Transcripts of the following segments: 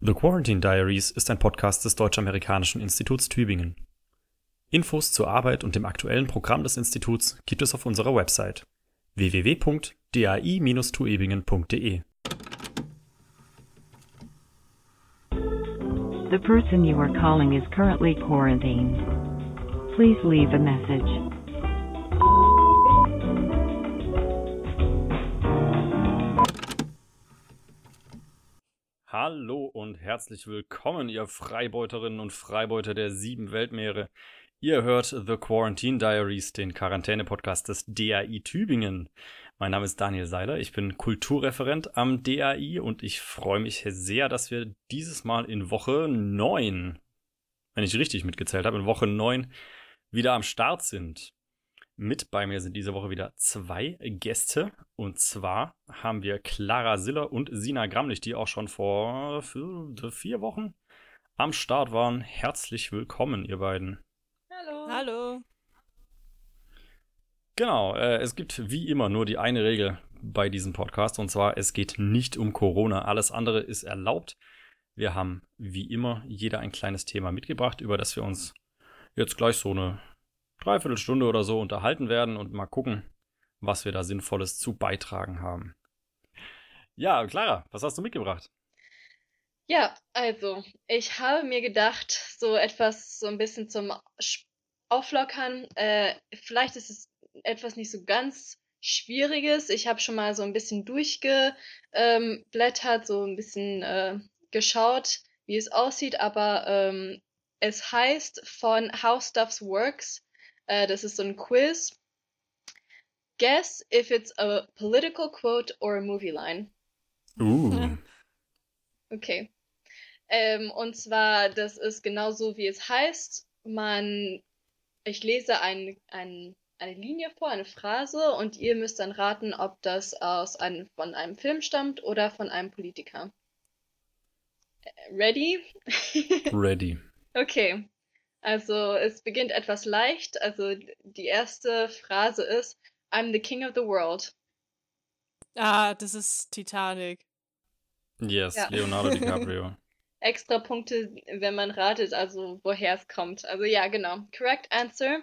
The Quarantine Diaries ist ein Podcast des Deutsch-Amerikanischen Instituts Tübingen. Infos zur Arbeit und dem aktuellen Programm des Instituts gibt es auf unserer Website www.dai-tuebingen.de. The person you are calling is currently quarantined. Please leave a message. Hallo und herzlich willkommen, ihr Freibeuterinnen und Freibeuter der sieben Weltmeere. Ihr hört The Quarantine Diaries, den Quarantäne-Podcast des DAI Tübingen. Mein Name ist Daniel Seiler, ich bin Kulturreferent am DAI und ich freue mich sehr, dass wir dieses Mal in Woche 9, wenn ich richtig mitgezählt habe, in Woche 9 wieder am Start sind. Mit bei mir sind diese Woche wieder zwei Gäste. Und zwar haben wir Clara Siller und Sina Gramlich, die auch schon vor vier Wochen am Start waren. Herzlich willkommen, ihr beiden. Hallo. Hallo. Genau, äh, es gibt wie immer nur die eine Regel bei diesem Podcast. Und zwar, es geht nicht um Corona. Alles andere ist erlaubt. Wir haben wie immer jeder ein kleines Thema mitgebracht, über das wir uns jetzt gleich so eine Dreiviertelstunde oder so unterhalten werden und mal gucken, was wir da Sinnvolles zu beitragen haben. Ja, Clara, was hast du mitgebracht? Ja, also, ich habe mir gedacht, so etwas so ein bisschen zum Auflockern. Äh, vielleicht ist es etwas nicht so ganz Schwieriges. Ich habe schon mal so ein bisschen durchgeblättert, so ein bisschen äh, geschaut, wie es aussieht, aber ähm, es heißt von How Stuffs Works äh, das ist so ein Quiz. Guess if it's a political quote or a movie line. Uh. Okay. Ähm, und zwar, das ist genauso wie es heißt. Man, ich lese ein, ein, eine Linie vor, eine Phrase, und ihr müsst dann raten, ob das aus einem, von einem Film stammt oder von einem Politiker. Äh, ready? Ready. Okay. Also es beginnt etwas leicht. Also die erste Phrase ist I'm the king of the world. Ah, das ist Titanic. Yes, Ja. Leonardo DiCaprio. Extra Punkte, wenn man ratet, also woher es kommt. Also ja, genau. Correct answer.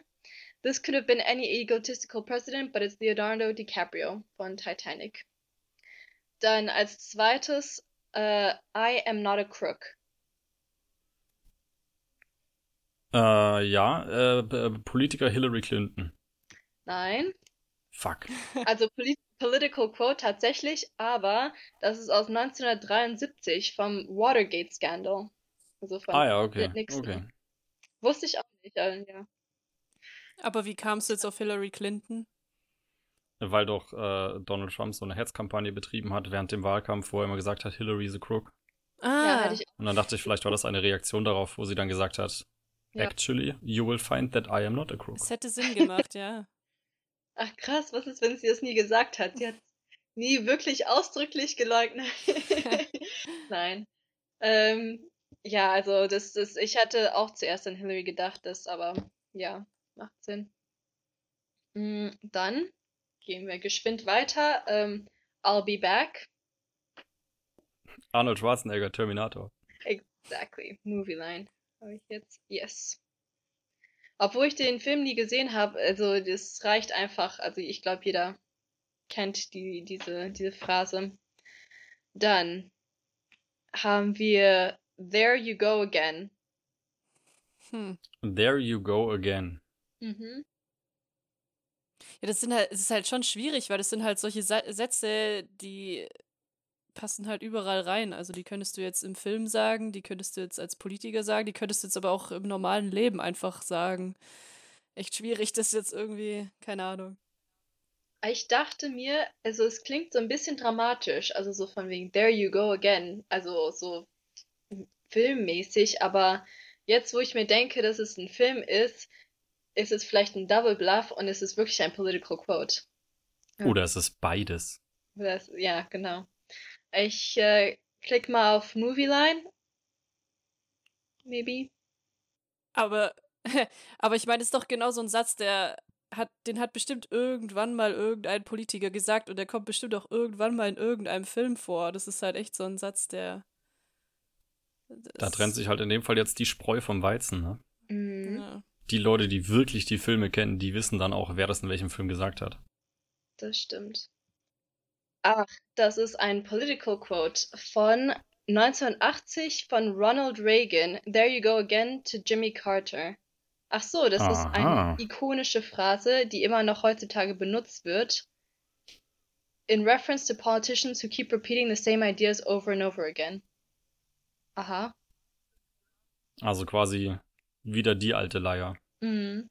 This could have been any egotistical president, but it's Leonardo DiCaprio von Titanic. Dann als zweites äh, I am not a crook. Äh, ja, äh, P- Politiker Hillary Clinton. Nein. Fuck. Also Poli Political Quote tatsächlich, aber das ist aus 1973 vom Watergate-Skandal. Also von Ah ja, okay. Okay. Wusste ich auch nicht, äh, ja. Aber wie kamst du jetzt auf Hillary Clinton? Weil doch äh, Donald Trump so eine Hetzkampagne betrieben hat während dem Wahlkampf, wo er immer gesagt hat, Hillary is a crook. Ja, Ah, hatte ich Und dann dachte ich, vielleicht war das eine Reaktion darauf, wo sie dann gesagt hat, Ja. actually, you will find that I am not a crook. es hätte Sinn gemacht, ja. Ach krass, was ist, wenn sie das nie gesagt hat? Sie hat nie wirklich ausdrücklich geleugnet. Nein. Ähm, ja, also das, das, ich hatte auch zuerst an Hillary gedacht, das aber ja, macht Sinn. Mm, Dann gehen wir geschwind weiter. Ähm, I'll be back. Arnold Schwarzenegger, Terminator. Exactly. Movie line. Habe ich jetzt? Yes. Obwohl ich den Film nie gesehen habe, also das reicht einfach. Also ich glaube, jeder kennt die, diese, diese Phrase. Dann haben wir There You Go Again. Hm. There you go again. Mhm. Ja, das sind halt, es ist halt schon schwierig, weil das sind halt solche Sa Sätze, die passen halt überall rein. Also die könntest du jetzt im Film sagen, die könntest du jetzt als Politiker sagen, die könntest du jetzt aber auch im normalen Leben einfach sagen. Echt schwierig, das jetzt irgendwie, keine Ahnung. Ich dachte mir, also es klingt so ein bisschen dramatisch, also so von wegen There You Go Again, also so filmmäßig, aber jetzt, wo ich mir denke, dass es ein Film ist, ist es vielleicht ein Double Bluff und es ist wirklich ein Political Quote. Ja. Oder es ist beides. Das, ja, genau. Ich äh, klick mal auf Movie Line. Maybe. Aber, aber ich meine, es ist doch genau so ein Satz, der hat, den hat bestimmt irgendwann mal irgendein Politiker gesagt und der kommt bestimmt auch irgendwann mal in irgendeinem Film vor. Das ist halt echt so ein Satz, der Da trennt sich halt in dem Fall jetzt die Spreu vom Weizen, ne? Mhm, Ja. Die Leute, die wirklich die Filme kennen, die wissen dann auch, wer das in welchem Film gesagt hat. das stimmt. Ach, das ist ein Political Quote von 1980 von Ronald Reagan. There you go again to Jimmy Carter. Ach so, das ist Aha. eine ikonische Phrase, die immer noch heutzutage benutzt wird. In reference to politicians who keep repeating the same ideas over and over again. Aha. Also quasi wieder die alte Leier. Mhm.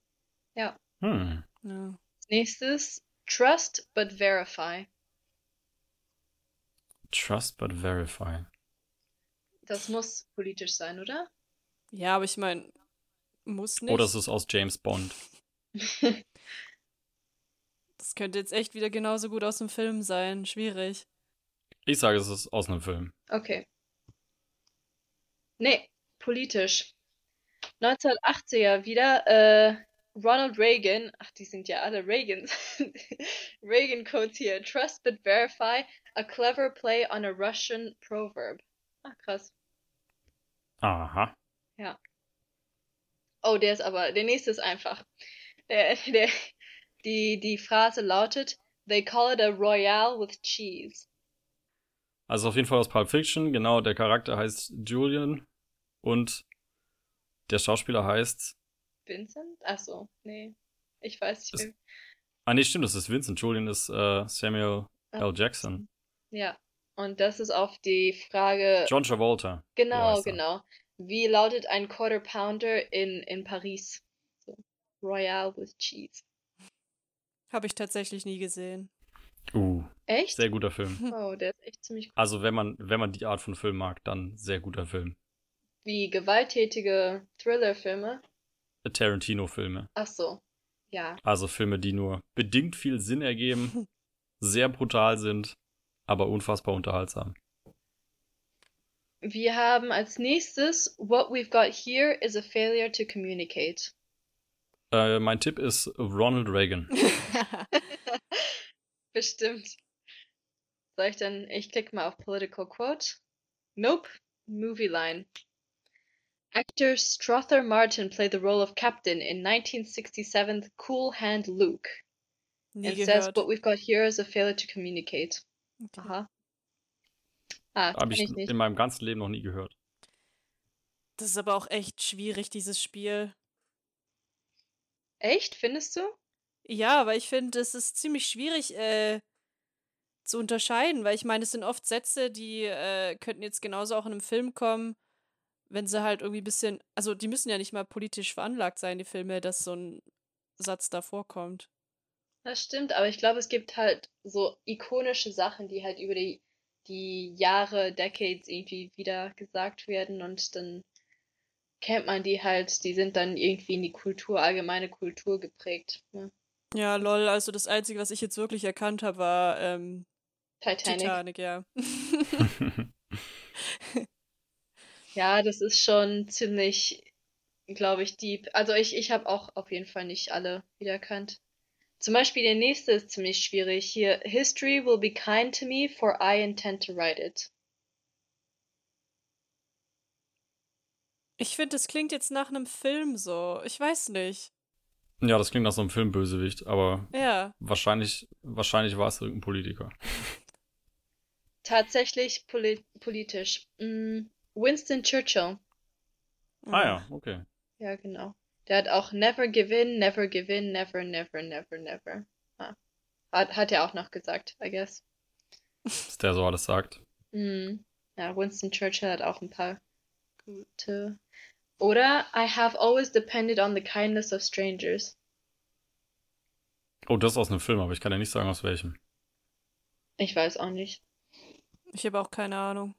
Hm. Ja. Nächstes, trust but verify. Trust but verify. Das muss politisch sein, oder? ja, aber ich meine, muss nicht. Oder es ist aus James Bond. Das könnte jetzt echt wieder genauso gut aus dem Film sein. Schwierig. Ich sage, es ist aus einem Film. Okay. Nee, politisch. 1980er wieder, äh, Ronald Reagan, ach, die sind ja alle Reagans. Reagan Codes hier. Trust but verify, a clever play on a Russian proverb. Ah, krass. Aha. Oh, der ist aber, der nächste ist einfach. Der, der, die, die Phrase lautet, they call it a royale with cheese. Also auf jeden Fall aus Pulp Fiction. Genau, der Charakter heißt Julian und der Schauspieler heißt. Vincent? Ach so, nee. Ich weiß nicht Ist- mehr. Ah, nee, stimmt, das ist Vincent. Julian ist äh, Samuel. L. Jackson. Ja. Und das ist auf die Frage, John Travolta. genau, genau. Wie lautet ein Quarter Pounder in, in Paris? So. Royale with cheese. Habe ich tatsächlich nie gesehen. Uh, Echt? sehr guter Film. Oh, der ist echt ziemlich Also wenn man, wenn man die Art von Film mag, dann sehr guter Film. wie gewalttätige Thriller-Filme. Tarantino-Filme. Ach so. Ja. Also Filme, die nur bedingt viel Sinn ergeben, sehr brutal sind, aber unfassbar unterhaltsam. Wir haben als nächstes, what we've got here is a failure to communicate. Äh, mein Tipp ist Ronald Reagan. Bestimmt. Soll ich dann, ich klicke mal auf Political Quote. Nope. Movie line. Actor Strother Martin played the role of Captain in 1967's Cool Hand Luke nie and says gehört. what we've got here is a failure to communicate. Okay. Aha. Ah, Habe ich ich nicht. in meinem ganzen Leben noch nie gehört. Das ist aber auch echt schwierig, dieses Spiel. Echt, findest du? Ja, aber ich finde, es ist ziemlich schwierig äh, zu unterscheiden, weil ich meine, es sind oft Sätze, die äh, könnten jetzt genauso auch in einem Film kommen, wenn sie halt irgendwie ein bisschen, also die müssen ja nicht mal politisch veranlagt sein, die Filme, dass so ein Satz da vorkommt. Das stimmt, aber ich glaube, es gibt halt so ikonische Sachen, die halt über die, die Jahre, Decades irgendwie wieder gesagt werden und dann kennt man die halt, die sind dann irgendwie in die Kultur, allgemeine Kultur geprägt. Ne? Ja, lol, also das Einzige, was ich jetzt wirklich erkannt habe, war ähm, Titanic. Titanic, ja. Ja, das ist schon ziemlich, glaube ich, deep. Also ich, ich habe auch auf jeden Fall nicht alle wiedererkannt. Zum Beispiel der nächste ist ziemlich schwierig. Hier, History will be kind to me, for I intend to write it. Ich finde, das klingt jetzt nach einem Film so. Ich weiß nicht. ja, das klingt nach so einem Filmbösewicht, aber Ja. wahrscheinlich, wahrscheinlich war es irgendein Politiker. Tatsächlich poli politisch. Mm, Winston Churchill. Ah ja, okay. Ja, genau. Der hat auch Never give in, never give in, never, never, never, never. Ah. Hat, hat er auch noch gesagt, I guess. Was der so alles sagt. Mm. Ja, Winston Churchill hat auch ein paar gute. Oder I have always depended on the kindness of strangers. Oh, das ist aus einem Film, aber ich kann ja nicht sagen, aus welchem. Ich weiß auch nicht. Ich habe auch keine Ahnung.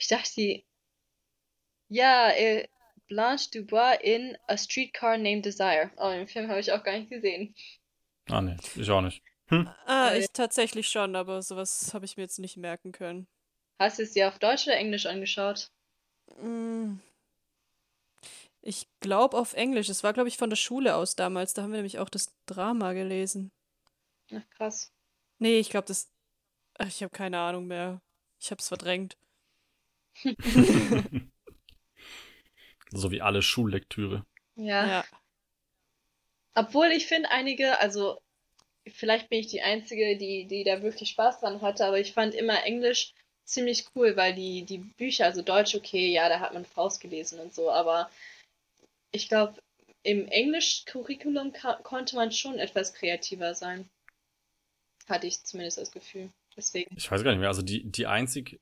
Ich dachte. Ja, äh, Blanche Dubois in A Streetcar Named Desire. Oh, den Film habe ich auch gar nicht gesehen. Ah, nee, ich auch nicht. Ah, Äh. ich tatsächlich schon, aber sowas habe ich mir jetzt nicht merken können. Hast du es dir auf Deutsch oder Englisch angeschaut? Mm. Ich glaube auf Englisch. Es war, glaube ich, von der Schule aus damals. Da haben wir nämlich auch das Drama gelesen. Ach, krass. Nee, ich glaube, das. Ach, ich habe keine Ahnung mehr. Ich habe es verdrängt. So wie alle Schullektüre. Ja. Ja. Obwohl ich finde einige, also vielleicht bin ich die Einzige, die, die da wirklich Spaß dran hatte, aber ich fand immer Englisch ziemlich cool, weil die, die Bücher, also Deutsch, okay, ja, da hat man Faust gelesen und so, aber ich glaube, im Englisch-Curriculum konnte man schon etwas kreativer sein. Hatte ich zumindest das Gefühl. Deswegen. Ich weiß gar nicht mehr. Also die, die einzig,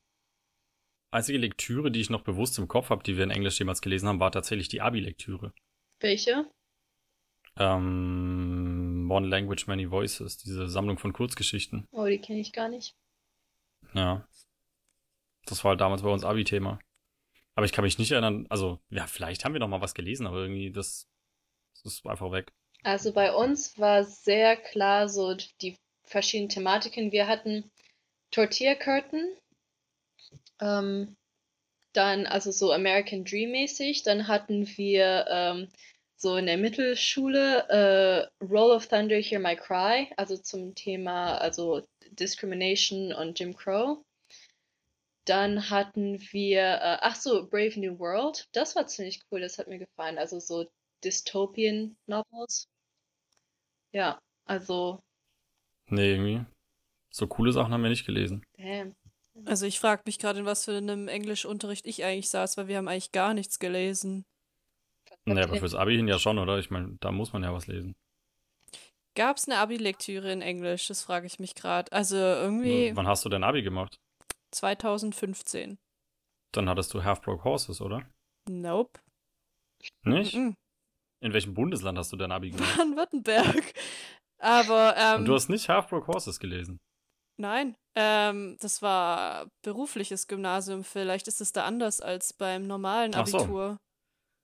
einzige Lektüre, die ich noch bewusst im Kopf habe, die wir in Englisch jemals gelesen haben, war tatsächlich die Abi-Lektüre. Welche? Ähm, One Language, Many Voices, diese Sammlung von Kurzgeschichten. Oh, die kenne ich gar nicht. Ja. Das war halt damals bei uns Abi-Thema. Aber ich kann mich nicht erinnern, also, ja, vielleicht haben wir noch mal was gelesen, aber irgendwie, das, das ist einfach weg. Also bei uns war sehr klar so die verschiedenen Thematiken. Wir hatten Tortilla Curtain, ähm, dann also so American Dream mäßig. Dann hatten wir ähm, so in der Mittelschule äh, Roll of Thunder, Hear My Cry, also zum Thema also Discrimination und Jim Crow. Dann hatten wir, äh, ach so, Brave New World. Das war ziemlich cool, das hat mir gefallen. Also so Dystopian Novels. Ja, also, Nee, irgendwie. So coole Sachen haben wir nicht gelesen. damn. Also ich frage mich gerade, in was für einem Englischunterricht ich eigentlich saß, weil wir haben eigentlich gar nichts gelesen. Nee, aber fürs Abi hin ja schon, oder? Ich meine, da muss man ja was lesen. Gab es eine Abi-Lektüre in Englisch? Das frage ich mich gerade. Also irgendwie Wann hast du denn Abi gemacht? 2015. Dann hattest du Half Broke Horses, oder? Nope. Nicht? Mhm. In welchem Bundesland hast du dein Abi gemacht? Baden-Württemberg. Aber ähm, Und du hast nicht Half Broke Horses gelesen. nein, ähm, das war berufliches Gymnasium. Vielleicht ist es da anders als beim normalen Ach so. Abitur.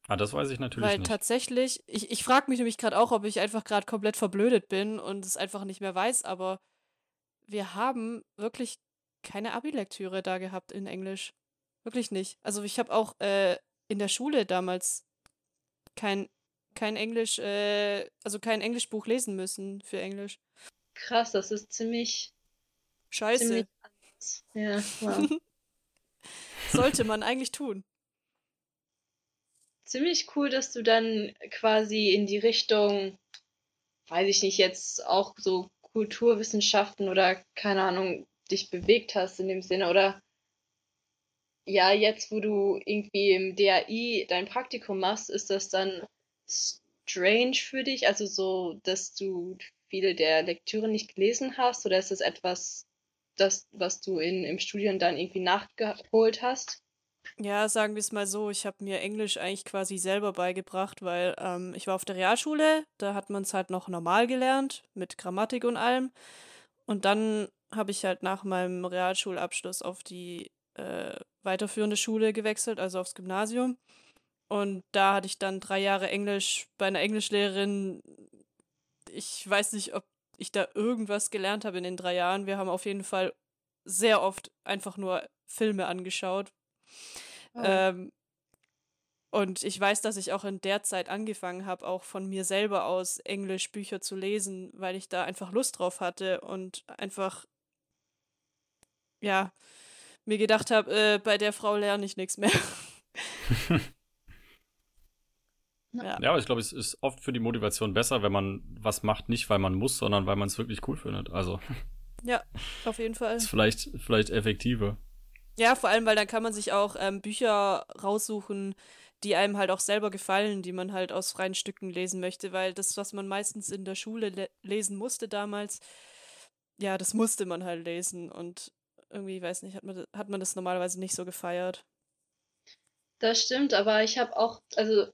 Ah, das weiß ich natürlich Weil nicht. tatsächlich, ich, ich frage mich nämlich gerade auch, ob ich einfach gerade komplett verblödet bin und es einfach nicht mehr weiß, aber wir haben wirklich keine Abi-Lektüre da gehabt in Englisch. Wirklich nicht. Also ich habe auch äh, in der Schule damals kein, kein Englisch, äh, also kein Englischbuch lesen müssen für Englisch. Krass, das ist ziemlich, Scheiße. Ja, wow. Sollte man eigentlich tun. Ziemlich cool, dass du dann quasi in die Richtung, weiß ich nicht, jetzt auch so Kulturwissenschaften oder keine Ahnung, dich bewegt hast in dem Sinne. Oder ja, jetzt, wo du irgendwie im DAI dein Praktikum machst, ist das dann strange für dich? Also so, dass du viele der Lektüre nicht gelesen hast? Oder ist das etwas, das, was du in, im Studium dann irgendwie nachgeholt hast? Ja, sagen wir es mal so, ich habe mir Englisch eigentlich quasi selber beigebracht, weil ähm, ich war auf der Realschule, da hat man es halt noch normal gelernt, mit Grammatik und allem. Und dann habe ich halt nach meinem Realschulabschluss auf die äh, weiterführende Schule gewechselt, also aufs Gymnasium. Und da hatte ich dann drei Jahre Englisch bei einer Englischlehrerin. Ich weiß nicht, ob ich da irgendwas gelernt habe in den drei Jahren. Wir haben auf jeden Fall sehr oft einfach nur Filme angeschaut. Oh. Ähm, und ich weiß, dass ich auch in der Zeit angefangen habe, auch von mir selber aus Englisch Bücher zu lesen, weil ich da einfach Lust drauf hatte und einfach, ja, mir gedacht habe, äh, bei der Frau lerne ich nichts mehr. ja. Ja, aber ich glaube, es ist oft für die Motivation besser, wenn man was macht, nicht weil man muss, sondern weil man es wirklich cool findet. Also ja, auf jeden Fall. ist vielleicht, vielleicht effektiver. Ja, vor allem, weil dann kann man sich auch ähm, Bücher raussuchen, die einem halt auch selber gefallen, die man halt aus freien Stücken lesen möchte, weil das, was man meistens in der Schule le lesen musste damals, ja, das musste man halt lesen und irgendwie, weiß nicht, hat man, hat man das normalerweise nicht so gefeiert. Das stimmt, aber ich habe auch, also,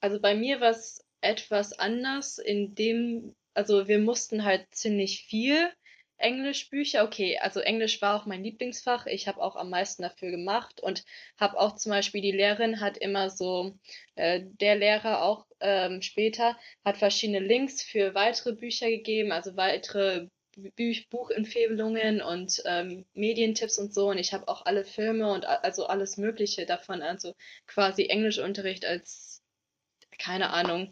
also bei mir war es etwas anders, in dem, also wir mussten halt ziemlich viel Englischbücher. Okay, also Englisch war auch mein Lieblingsfach. Ich habe auch am meisten dafür gemacht und habe auch zum Beispiel die Lehrerin hat immer so, äh, der Lehrer auch ähm, später hat verschiedene Links für weitere Bücher gegeben, also weitere Bü Buchempfehlungen und ähm, Medientipps und so. Und ich habe auch alle Filme und also alles Mögliche davon, also quasi Englischunterricht als, keine Ahnung,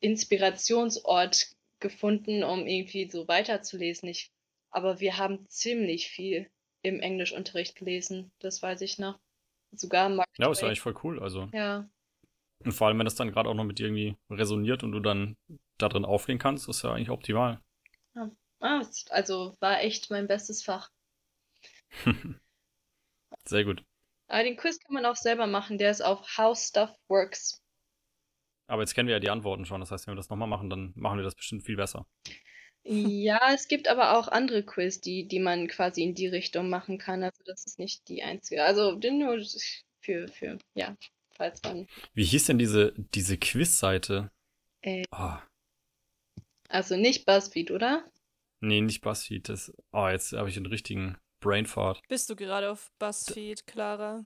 Inspirationsort gefunden, um irgendwie so weiterzulesen. Ich, aber wir haben ziemlich viel im Englischunterricht gelesen, das weiß ich noch. sogar Mark Ja, ist ja eigentlich voll cool. Also. Ja, Und vor allem, wenn das dann gerade auch noch mit dir irgendwie resoniert und du dann da drin aufgehen kannst, ist ja eigentlich optimal. ah, es- also war echt mein bestes Fach. Sehr gut. Aber den Quiz kann man auch selber machen, der ist auf How Stuff Works. Aber jetzt kennen wir ja die Antworten schon. Das heißt, wenn wir das nochmal machen, dann machen wir das bestimmt viel besser. Ja, es gibt aber auch andere Quiz, die, die man quasi in die Richtung machen kann. Also das ist nicht die einzige. Also nur für, für, ja, falls man. Wie hieß denn diese, diese Quiz-Seite? Äh. Ah, Also nicht BuzzFeed, oder? nee, nicht BuzzFeed. Das, oh, jetzt habe ich einen richtigen Brainfart. Bist du gerade auf BuzzFeed, Clara?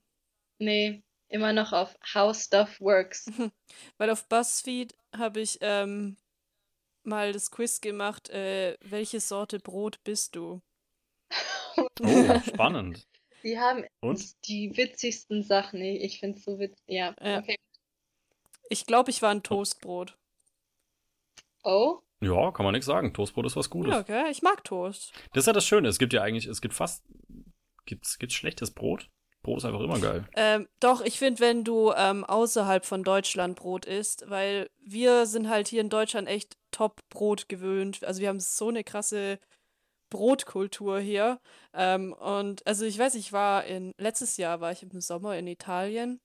Nee, immer noch auf How Stuff Works. Weil auf BuzzFeed habe ich ähm, mal das Quiz gemacht, äh, welche Sorte Brot bist du? Oh, spannend. Die haben Und? die witzigsten Sachen. Ich, finde es so witzig. Ja, Ja. okay. Ich glaube, ich war ein Toastbrot. Oh, Ja, kann man nichts sagen. Toastbrot ist was Gutes. Ja, okay. Ich mag Toast. Das ist ja das Schöne. Es gibt ja eigentlich, es gibt fast, gibt's, gibt's schlechtes Brot? Brot ist einfach immer geil. Ähm, doch, ich finde, wenn du ähm, außerhalb von Deutschland Brot isst, weil wir sind halt hier in Deutschland echt Top-Brot gewöhnt. Also wir haben so eine krasse Brotkultur hier. Ähm, und also ich weiß, ich war in, letztes Jahr war ich im Sommer in Italien.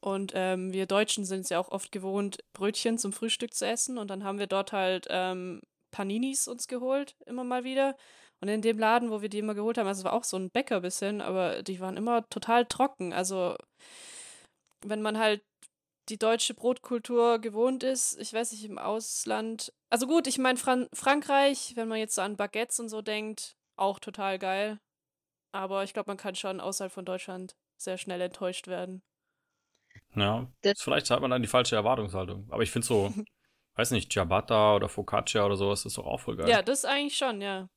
Und ähm, wir Deutschen sind es ja auch oft gewohnt, Brötchen zum Frühstück zu essen. Und dann haben wir dort halt ähm, Paninis uns geholt, immer mal wieder. Und in dem Laden, wo wir die immer geholt haben, also es war auch so ein Bäcker bisschen, aber die waren immer total trocken. Also wenn man halt die deutsche Brotkultur gewohnt ist, ich weiß nicht, im Ausland. Also gut, ich meine, Fran Frankreich, wenn man jetzt so an Baguettes und so denkt, auch total geil. Aber ich glaube, man kann schon außerhalb von Deutschland sehr schnell enttäuscht werden. Ja, Das- vielleicht hat man dann die falsche Erwartungshaltung. Aber ich finde so, weiß nicht, Ciabatta oder Focaccia oder sowas ist doch auch voll geil. Ja, das eigentlich schon, ja.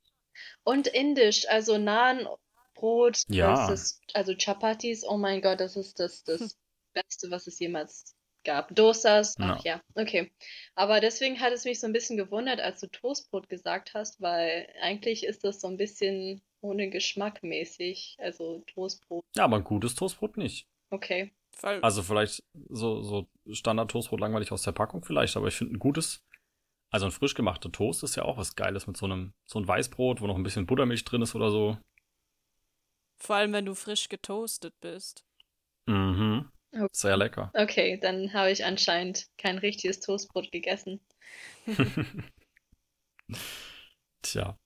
und indisch, also Nahenbrot, Ja. das ist, also Chapatis, oh mein Gott, das ist das, das Beste, was es jemals gab. Dosas, ach ja, okay. Aber deswegen hat es mich so ein bisschen gewundert, als du Toastbrot gesagt hast, weil eigentlich ist das so ein bisschen ohne Geschmack mäßig, also Toastbrot, Ja, aber ein gutes Toastbrot nicht. okay. Allem, Also vielleicht so, so Standard-Toastbrot langweilig aus der Packung vielleicht, aber ich finde ein gutes, also ein frisch gemachter Toast ist ja auch was Geiles mit so einem, so ein Weißbrot, wo noch ein bisschen Buttermilch drin ist oder so. vor allem, wenn du frisch getoastet bist. Mhm. Okay. Sehr lecker. Okay, dann habe ich anscheinend kein richtiges Toastbrot gegessen. Tja.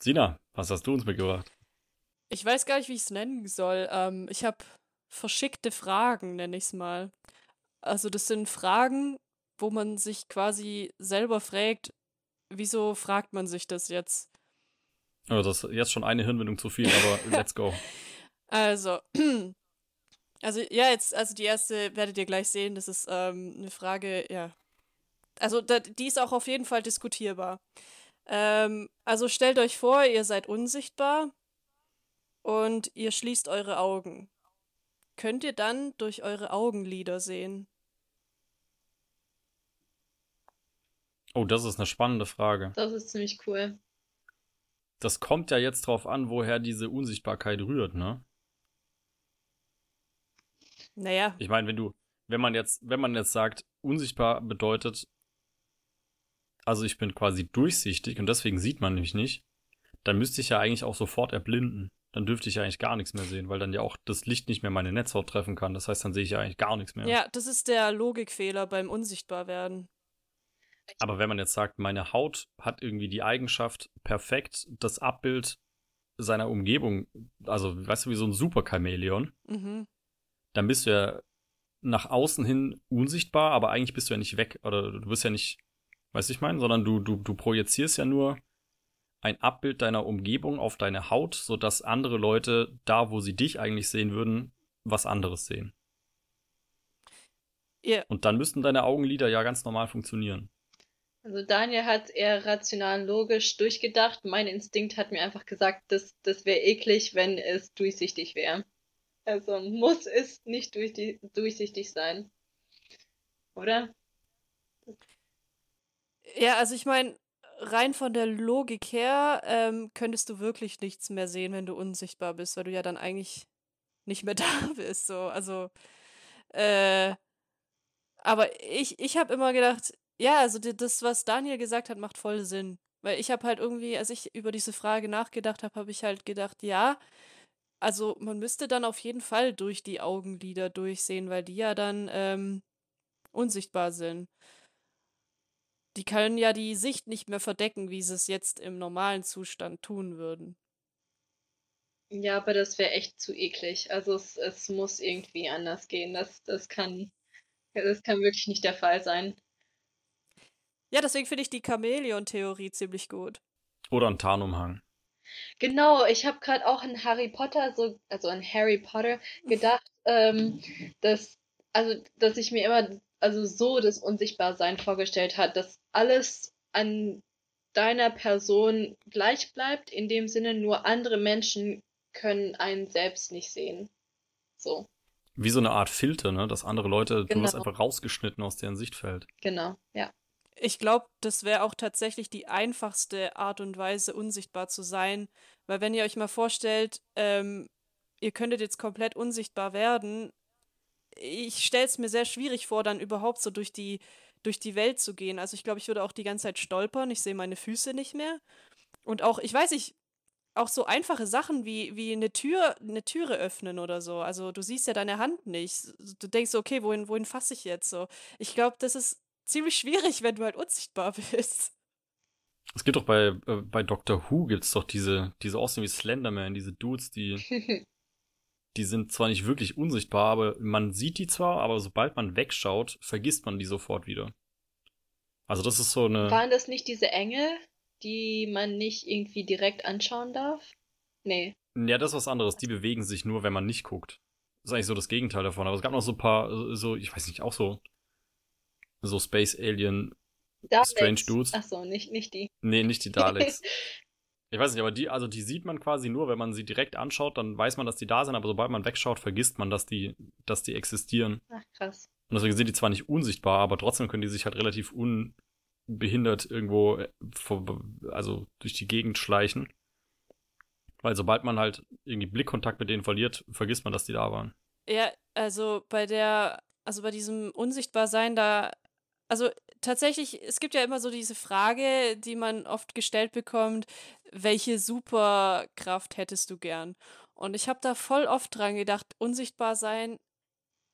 Sina, was hast du uns mitgebracht? Ich weiß gar nicht, wie ich es nennen soll. Ähm, ich habe verschickte Fragen, nenne ich es mal. Also das sind Fragen, wo man sich quasi selber fragt, wieso fragt man sich das jetzt? Oh, das ist jetzt schon eine Hirnwindung zu viel, aber let's go. Also, also ja, jetzt, also die erste werdet ihr gleich sehen, das ist ähm, eine Frage, ja. Also da, die ist auch auf jeden Fall diskutierbar. Ähm, also stellt euch vor, ihr seid unsichtbar und ihr schließt eure Augen. Könnt ihr dann durch eure Augenlider sehen? Oh, das ist eine spannende Frage. Das ist ziemlich cool. Das kommt ja jetzt drauf an, woher diese Unsichtbarkeit rührt, ne? Naja, Ich meine, wenn du, wenn man jetzt, wenn man jetzt sagt, unsichtbar bedeutet, also ich bin quasi durchsichtig und deswegen sieht man mich nicht, dann müsste ich ja eigentlich auch sofort erblinden. Dann dürfte ich ja eigentlich gar nichts mehr sehen, weil dann ja auch das Licht nicht mehr meine Netzhaut treffen kann. Das heißt, dann sehe ich ja eigentlich gar nichts mehr. ja, das ist der Logikfehler beim Unsichtbarwerden. Aber wenn man jetzt sagt, meine Haut hat irgendwie die Eigenschaft, perfekt das Abbild seiner Umgebung, also weißt du, wie so ein Super-Chamäleon, Mhm. dann bist du ja nach außen hin unsichtbar, aber eigentlich bist du ja nicht weg oder du bist ja nicht, weißt du, ich meine, sondern du, du, du projizierst ja nur ein Abbild deiner Umgebung auf deine Haut, sodass andere Leute da, wo sie dich eigentlich sehen würden, was anderes sehen. Ja, Und dann müssten deine Augenlider ja ganz normal funktionieren. Also Daniel hat eher rational logisch durchgedacht. Mein Instinkt hat mir einfach gesagt, das, das wäre eklig, wenn es durchsichtig wäre. Also muss es nicht durch die, durchsichtig sein. Oder? Ja, also ich meine, rein von der Logik her ähm, könntest du wirklich nichts mehr sehen, wenn du unsichtbar bist, weil du ja dann eigentlich nicht mehr da bist. So, also, äh, aber ich, ich habe immer gedacht, ja, also das, was Daniel gesagt hat, macht voll Sinn. Weil ich habe halt irgendwie, als ich über diese Frage nachgedacht habe, habe ich halt gedacht, ja, also man müsste dann auf jeden Fall durch die Augenlider durchsehen, weil die ja dann ähm, unsichtbar sind. Die können ja die Sicht nicht mehr verdecken, wie sie es jetzt im normalen Zustand tun würden. Ja, aber das wäre echt zu eklig. Also es, es muss irgendwie anders gehen. Das, das kann, das kann wirklich nicht der Fall sein. Ja, deswegen finde ich die Chamäleon-Theorie ziemlich gut. Oder ein Tarnumhang. Genau, ich habe gerade auch an Harry Potter, so, also an Harry Potter gedacht, ähm, dass, also, dass ich mir immer, also so das Unsichtbarsein vorgestellt hat, dass alles an deiner Person gleich bleibt, in dem Sinne nur andere Menschen können einen selbst nicht sehen. So. Wie so eine Art Filter, ne? Dass andere Leute, Genau. du wirst einfach rausgeschnitten aus deren Sichtfeld. Genau, ja. Ich glaube, das wäre auch tatsächlich die einfachste Art und Weise, unsichtbar zu sein. Weil wenn ihr euch mal vorstellt, ähm, ihr könntet jetzt komplett unsichtbar werden, ich stelle es mir sehr schwierig vor, dann überhaupt so durch die, durch die Welt zu gehen. Also ich glaube, ich würde auch die ganze Zeit stolpern, ich sehe meine Füße nicht mehr. Und auch, ich weiß nicht, auch so einfache Sachen wie, wie eine Tür, eine Türe öffnen oder so. Also du siehst ja deine Hand nicht. Du denkst, so, okay, wohin, wohin fasse ich jetzt so? Ich glaube, das ist ziemlich schwierig, wenn du halt unsichtbar bist. Es gibt doch bei, äh, bei Doctor Who gibt's doch diese, diese aussehen wie Slenderman, diese Dudes, die, die sind zwar nicht wirklich unsichtbar, aber man sieht die zwar, aber sobald man wegschaut, vergisst man die sofort wieder. Also das ist so eine. Waren das nicht diese Engel, die man nicht irgendwie direkt anschauen darf? Nee. Ja, das ist was anderes. Die bewegen sich nur, wenn man nicht guckt. Das ist eigentlich so das Gegenteil davon. Aber es gab noch so ein paar, so, ich weiß nicht, auch so, so Space Alien. Daleks. Strange Dudes. Ach so, nicht, nicht die. Nee, nicht die Daleks. Ich weiß nicht, aber die, also die sieht man quasi nur, wenn man sie direkt anschaut, dann weiß man, dass die da sind, aber sobald man wegschaut, vergisst man, dass die, dass die existieren. Ach krass. Und deswegen sind die zwar nicht unsichtbar, aber trotzdem können die sich halt relativ unbehindert irgendwo, äh, vor, also durch die Gegend schleichen. Weil sobald man halt irgendwie Blickkontakt mit denen verliert, vergisst man, dass die da waren. Ja, also bei der, also bei diesem Unsichtbarsein da, also tatsächlich, es gibt ja immer so diese Frage, die man oft gestellt bekommt, welche Superkraft hättest du gern? Und ich habe da voll oft dran gedacht, unsichtbar sein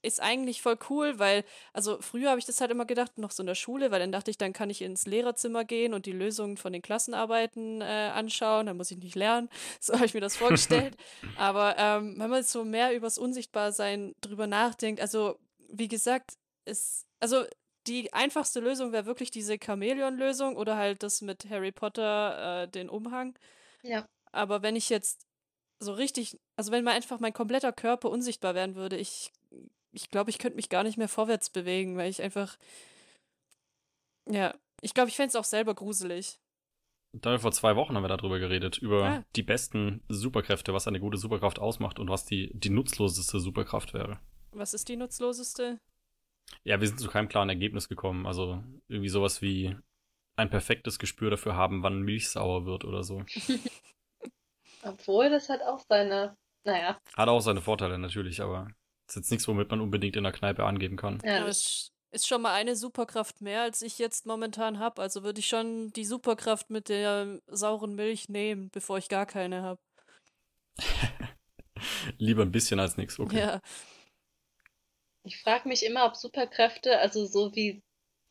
ist eigentlich voll cool, weil, also früher habe ich das halt immer gedacht, noch so in der Schule, weil dann dachte ich, dann kann ich ins Lehrerzimmer gehen und die Lösungen von den Klassenarbeiten äh, anschauen, dann muss ich nicht lernen. So habe ich mir das vorgestellt. Aber ähm, wenn man so mehr übers Unsichtbarsein drüber nachdenkt, also wie gesagt, ist, also die einfachste Lösung wäre wirklich diese Chamäleon-Lösung oder halt das mit Harry Potter, äh, den Umhang. Ja. Aber wenn ich jetzt so richtig, also wenn mal einfach mein kompletter Körper unsichtbar werden würde, ich, ich glaube, ich könnte mich gar nicht mehr vorwärts bewegen, weil ich einfach, ja, ich glaube, ich fände es auch selber gruselig. Da vor zwei Wochen haben wir darüber geredet, über Ah. die besten Superkräfte, was eine gute Superkraft ausmacht und was die, die nutzloseste Superkraft wäre. Was ist die nutzloseste? Ja, wir sind zu keinem klaren Ergebnis gekommen. Also irgendwie sowas wie ein perfektes Gespür dafür haben, wann Milch sauer wird oder so. Obwohl, das hat auch seine, naja, Hat auch seine Vorteile natürlich, aber ist jetzt nichts, womit man unbedingt in der Kneipe angeben kann. ja, das, es ist schon mal eine Superkraft mehr, als ich jetzt momentan habe. Also würde ich schon die Superkraft mit der sauren Milch nehmen, bevor ich gar keine habe. Lieber ein bisschen als nichts, okay. Ja. Ich frage mich immer, ob Superkräfte, also so wie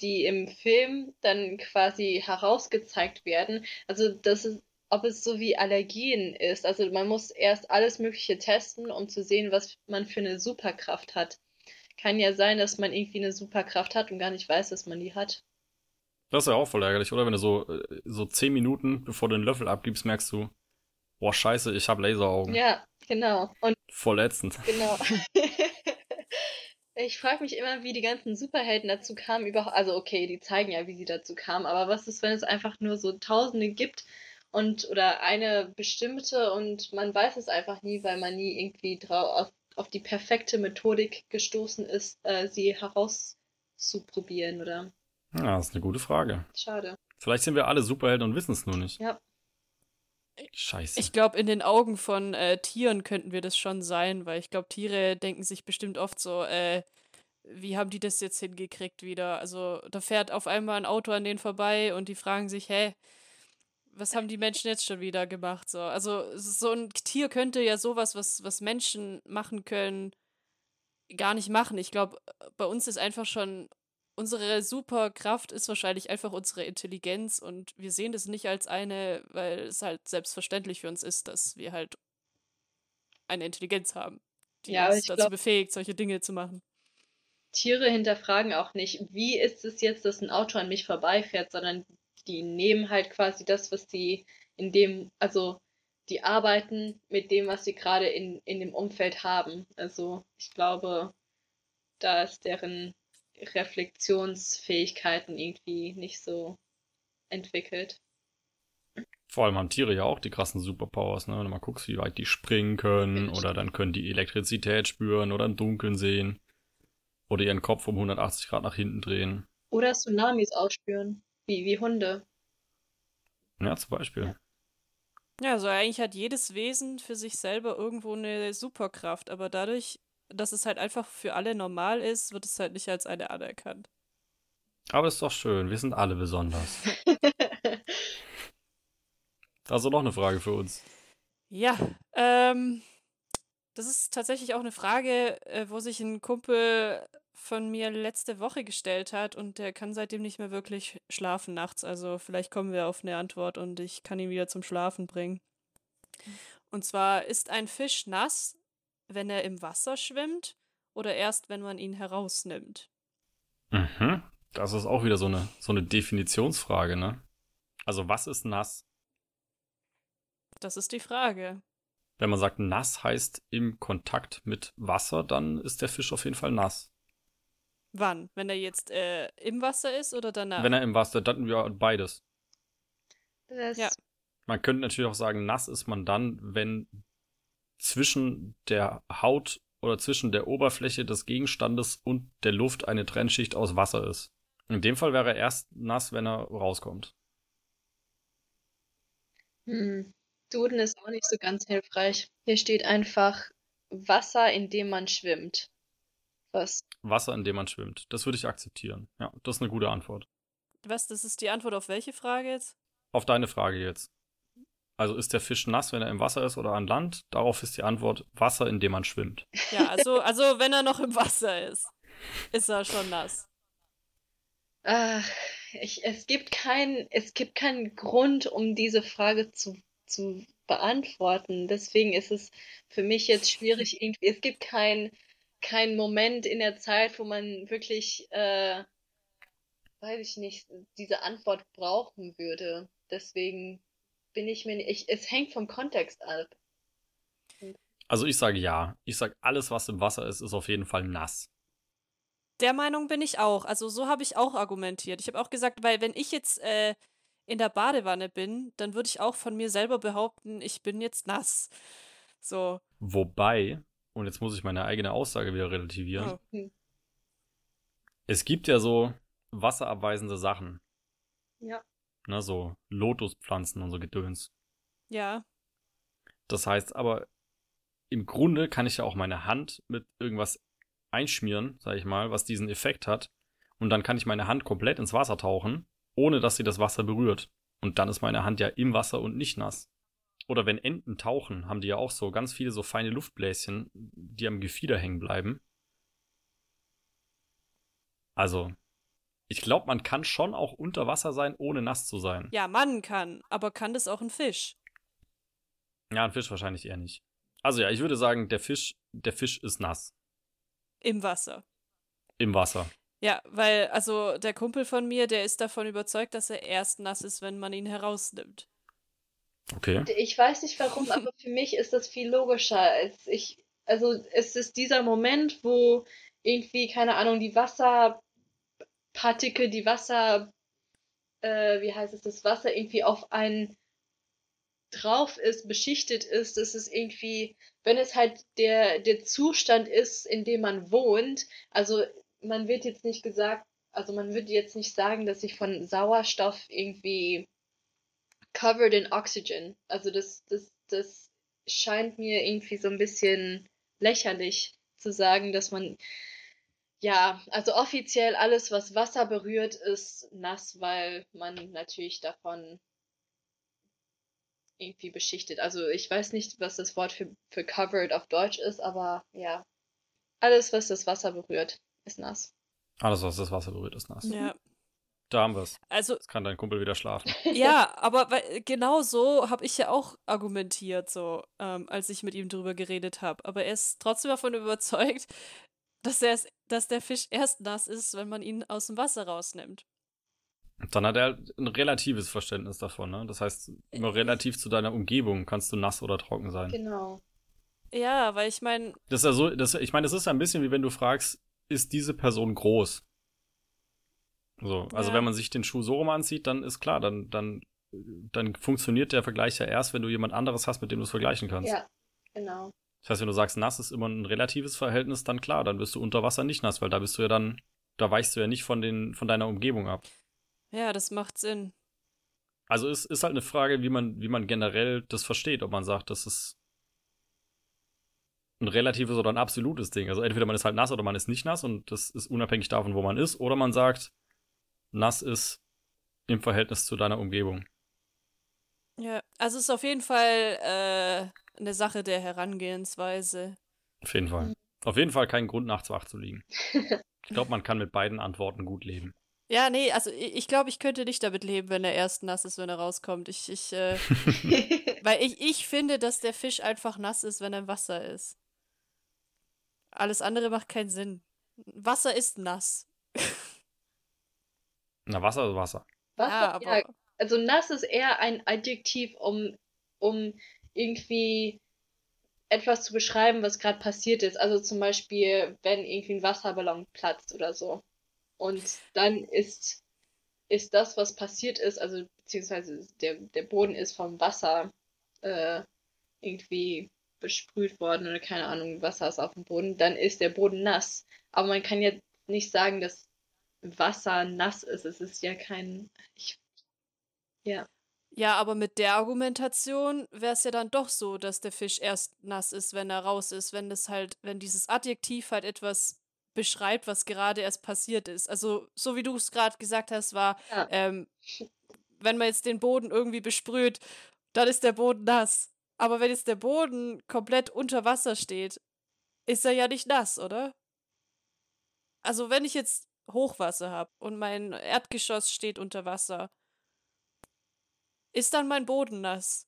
die im Film dann quasi herausgezeigt werden, also das ist, ob es so wie Allergien ist. Also man muss erst alles Mögliche testen, um zu sehen, was man für eine Superkraft hat. Kann ja sein, dass man irgendwie eine Superkraft hat und gar nicht weiß, dass man die hat. Das ist ja auch voll ärgerlich, oder? Wenn du so, äh, so zehn Minuten, bevor du den Löffel abgibst, merkst du, boah, scheiße, ich habe Laseraugen. Ja, genau. Und Voll ätzend. Genau. Ich frage mich immer, wie die ganzen Superhelden dazu kamen, überhaupt. Also, okay, die zeigen ja, wie sie dazu kamen, aber was ist, wenn es einfach nur so Tausende gibt und oder eine bestimmte und man weiß es einfach nie, weil man nie irgendwie drau auf, auf die perfekte Methodik gestoßen ist, äh, sie herauszuprobieren, oder? Ja, das ist eine gute Frage. Schade. Vielleicht sind wir alle Superhelden und wissen es nur nicht. Ja. Scheiße. Ich glaube, in den Augen von äh, Tieren könnten wir das schon sein, weil ich glaube, Tiere denken sich bestimmt oft so, äh, wie haben die das jetzt hingekriegt wieder? Also da fährt auf einmal ein Auto an denen vorbei und die fragen sich, hä, was haben die Menschen jetzt schon wieder gemacht? So, also so ein Tier könnte ja sowas, was, was Menschen machen können, gar nicht machen. Ich glaube, bei uns ist einfach schon unsere Superkraft ist wahrscheinlich einfach unsere Intelligenz und wir sehen das nicht als eine, weil es halt selbstverständlich für uns ist, dass wir halt eine Intelligenz haben, die Ja, uns dazu glaub- befähigt, solche Dinge zu machen. Tiere hinterfragen auch nicht, wie ist es jetzt, dass ein Auto an mich vorbeifährt, sondern die nehmen halt quasi das, was sie in dem, also die arbeiten mit dem, was sie gerade in, in dem Umfeld haben. Also ich glaube, da ist deren Reflexionsfähigkeiten irgendwie nicht so entwickelt. Vor allem haben Tiere ja auch die krassen Superpowers, ne? Wenn du mal guckst, wie weit die springen können oder dann können die Elektrizität spüren oder im Dunkeln sehen oder ihren Kopf um 180 Grad nach hinten drehen. Oder Tsunamis ausspüren, wie, wie Hunde. Ja, zum Beispiel. Ja, also eigentlich hat jedes Wesen für sich selber irgendwo eine Superkraft, aber dadurch, dass es halt einfach für alle normal ist, wird es halt nicht als eine anerkannt. Aber ist doch schön, wir sind alle besonders. Also noch eine Frage für uns. Ja, ähm, das ist tatsächlich auch eine Frage, äh, wo sich ein Kumpel von mir letzte Woche gestellt hat und der kann seitdem nicht mehr wirklich schlafen nachts. Also vielleicht kommen wir auf eine Antwort und ich kann ihn wieder zum Schlafen bringen. Und zwar ist ein Fisch nass, wenn er im Wasser schwimmt oder erst, wenn man ihn herausnimmt? Mhm. Das ist auch wieder so eine, so eine Definitionsfrage, ne? Also was ist nass? Das ist die Frage. Wenn man sagt, nass heißt im Kontakt mit Wasser, dann ist der Fisch auf jeden Fall nass. Wann? Wenn er jetzt äh, im Wasser ist oder danach? Wenn er im Wasser, dann ja beides. Das, Ja. Man könnte natürlich auch sagen, nass ist man dann, wenn zwischen der Haut oder zwischen der Oberfläche des Gegenstandes und der Luft eine Trennschicht aus Wasser ist. In dem Fall wäre er erst nass, wenn er rauskommt. Hm. Duden ist auch nicht so ganz hilfreich. Hier steht einfach Wasser, in dem man schwimmt. Was? Wasser, in dem man schwimmt. Das würde ich akzeptieren. Ja, das ist eine gute Antwort. Was, das ist die Antwort auf welche Frage jetzt? Auf deine Frage jetzt. Also ist der Fisch nass, wenn er im Wasser ist oder an Land? Darauf ist die Antwort Wasser, in dem man schwimmt. Ja, also, also wenn er noch im Wasser ist, ist er schon nass. Ach, ich, es gibt kein, es gibt keinen Grund, um diese Frage zu, zu beantworten. Deswegen ist es für mich jetzt schwierig, irgendwie. Es gibt kein, keinen Moment in der Zeit, wo man wirklich, äh, weiß ich nicht, diese Antwort brauchen würde. Deswegen bin ich mir nicht, ich, es hängt vom Kontext ab. Also ich sage ja. Ich sage, alles, was im Wasser ist, ist auf jeden Fall nass. Der Meinung bin ich auch. Also so habe ich auch argumentiert. Ich habe auch gesagt, weil wenn ich jetzt äh, in der Badewanne bin, dann würde ich auch von mir selber behaupten, ich bin jetzt nass. So. Wobei, und jetzt muss ich meine eigene Aussage wieder relativieren, Oh. es gibt ja so wasserabweisende Sachen. Ja. Ne, so Lotuspflanzen und so Gedöns. Ja. Das heißt aber, im Grunde kann ich ja auch meine Hand mit irgendwas einschmieren, sag ich mal, was diesen Effekt hat. Und dann kann ich meine Hand komplett ins Wasser tauchen, ohne dass sie das Wasser berührt. Und dann ist meine Hand ja im Wasser und nicht nass. Oder wenn Enten tauchen, haben die ja auch so ganz viele so feine Luftbläschen, die am Gefieder hängen bleiben. Also, ich glaube, man kann schon auch unter Wasser sein, ohne nass zu sein. Ja, Mann kann. Aber kann das auch ein Fisch? Ja, ein Fisch wahrscheinlich eher nicht. Also ja, ich würde sagen, der Fisch, der Fisch ist nass. Im Wasser. Im Wasser. Ja, weil, also der Kumpel von mir, der ist davon überzeugt, dass er erst nass ist, wenn man ihn herausnimmt. Okay. Ich weiß nicht warum, aber für mich ist das viel logischer als ich. Also es ist dieser Moment, wo irgendwie, keine Ahnung, die Wasserpartikel, die Wasser, äh, wie heißt es, das Wasser irgendwie auf einen drauf ist, beschichtet ist, das ist irgendwie, wenn es halt der, der Zustand ist, in dem man wohnt, also man wird jetzt nicht gesagt, also man würde jetzt nicht sagen, dass ich von Sauerstoff irgendwie covered in oxygen. Also das, das, das scheint mir irgendwie so ein bisschen lächerlich zu sagen, dass man ja, also offiziell alles, was Wasser berührt, ist nass, weil man natürlich davon irgendwie beschichtet. Also ich weiß nicht, was das Wort für, für covered auf Deutsch ist, aber ja, alles, was das Wasser berührt, ist nass. Alles, was das Wasser berührt, ist nass. Ja. Da haben wir es. Also, Jetzt kann dein Kumpel wieder schlafen. ja, aber weil, genau so habe ich ja auch argumentiert, so, ähm, als ich mit ihm drüber geredet habe. Aber er ist trotzdem davon überzeugt, dass, er es, dass der Fisch erst nass ist, wenn man ihn aus dem Wasser rausnimmt. Dann hat er ein relatives Verständnis davon, ne? Das heißt, immer relativ zu deiner Umgebung kannst du nass oder trocken sein. Genau. Ja, weil ich meine, Das ist ja so, das, ich meine, das ist ja ein bisschen wie wenn du fragst, ist diese Person groß? So, also Ja. wenn man sich den Schuh so rum anzieht, dann ist klar, dann, dann, dann funktioniert der Vergleich ja erst, wenn du jemand anderes hast, mit dem du es vergleichen kannst. Ja, genau. Das heißt, wenn du sagst, nass ist immer ein relatives Verhältnis, dann klar, dann bist du unter Wasser nicht nass, weil da bist du ja dann, da weichst du ja nicht von, den, von deiner Umgebung ab. ja, das macht Sinn. Also es ist halt eine Frage, wie man, wie man generell das versteht, ob man sagt, das ist ein relatives oder ein absolutes Ding. Also entweder man ist halt nass oder man ist nicht nass und das ist unabhängig davon, wo man ist, oder man sagt, nass ist im Verhältnis zu deiner Umgebung. Ja, also es ist auf jeden Fall äh, eine Sache der Herangehensweise. Auf jeden Fall. Auf jeden Fall kein Grund, nachts wach zu liegen. Ich glaube, man kann mit beiden Antworten gut leben. Ja, nee, also ich, ich glaube, ich könnte nicht damit leben, wenn er erst nass ist, wenn er rauskommt. Ich, ich, äh, weil ich, ich finde, dass der Fisch einfach nass ist, wenn er im Wasser ist. Alles andere macht keinen Sinn. Wasser ist nass. Na, Wasser ist Wasser. Wasser, ja, aber ja, also nass ist eher ein Adjektiv, um, um irgendwie etwas zu beschreiben, was gerade passiert ist. Also zum Beispiel, wenn irgendwie ein Wasserballon platzt oder so. Und dann ist, ist das, was passiert ist, also beziehungsweise der, der Boden ist vom Wasser äh, irgendwie besprüht worden oder keine Ahnung, Wasser ist auf dem Boden, dann ist der Boden nass. Aber man kann jetzt nicht sagen, dass Wasser nass ist. Es ist ja kein. Ich, ja. Ja, aber mit der Argumentation wäre es ja dann doch so, dass der Fisch erst nass ist, wenn er raus ist, wenn das halt, wenn dieses Adjektiv halt etwas beschreibt, was gerade erst passiert ist. Also, so wie du es gerade gesagt hast, war, Ja. ähm, wenn man jetzt den Boden irgendwie besprüht, dann ist der Boden nass. Aber wenn jetzt der Boden komplett unter Wasser steht, ist er ja nicht nass, oder? Also, wenn ich jetzt Hochwasser habe und mein Erdgeschoss steht unter Wasser, ist dann mein Boden nass?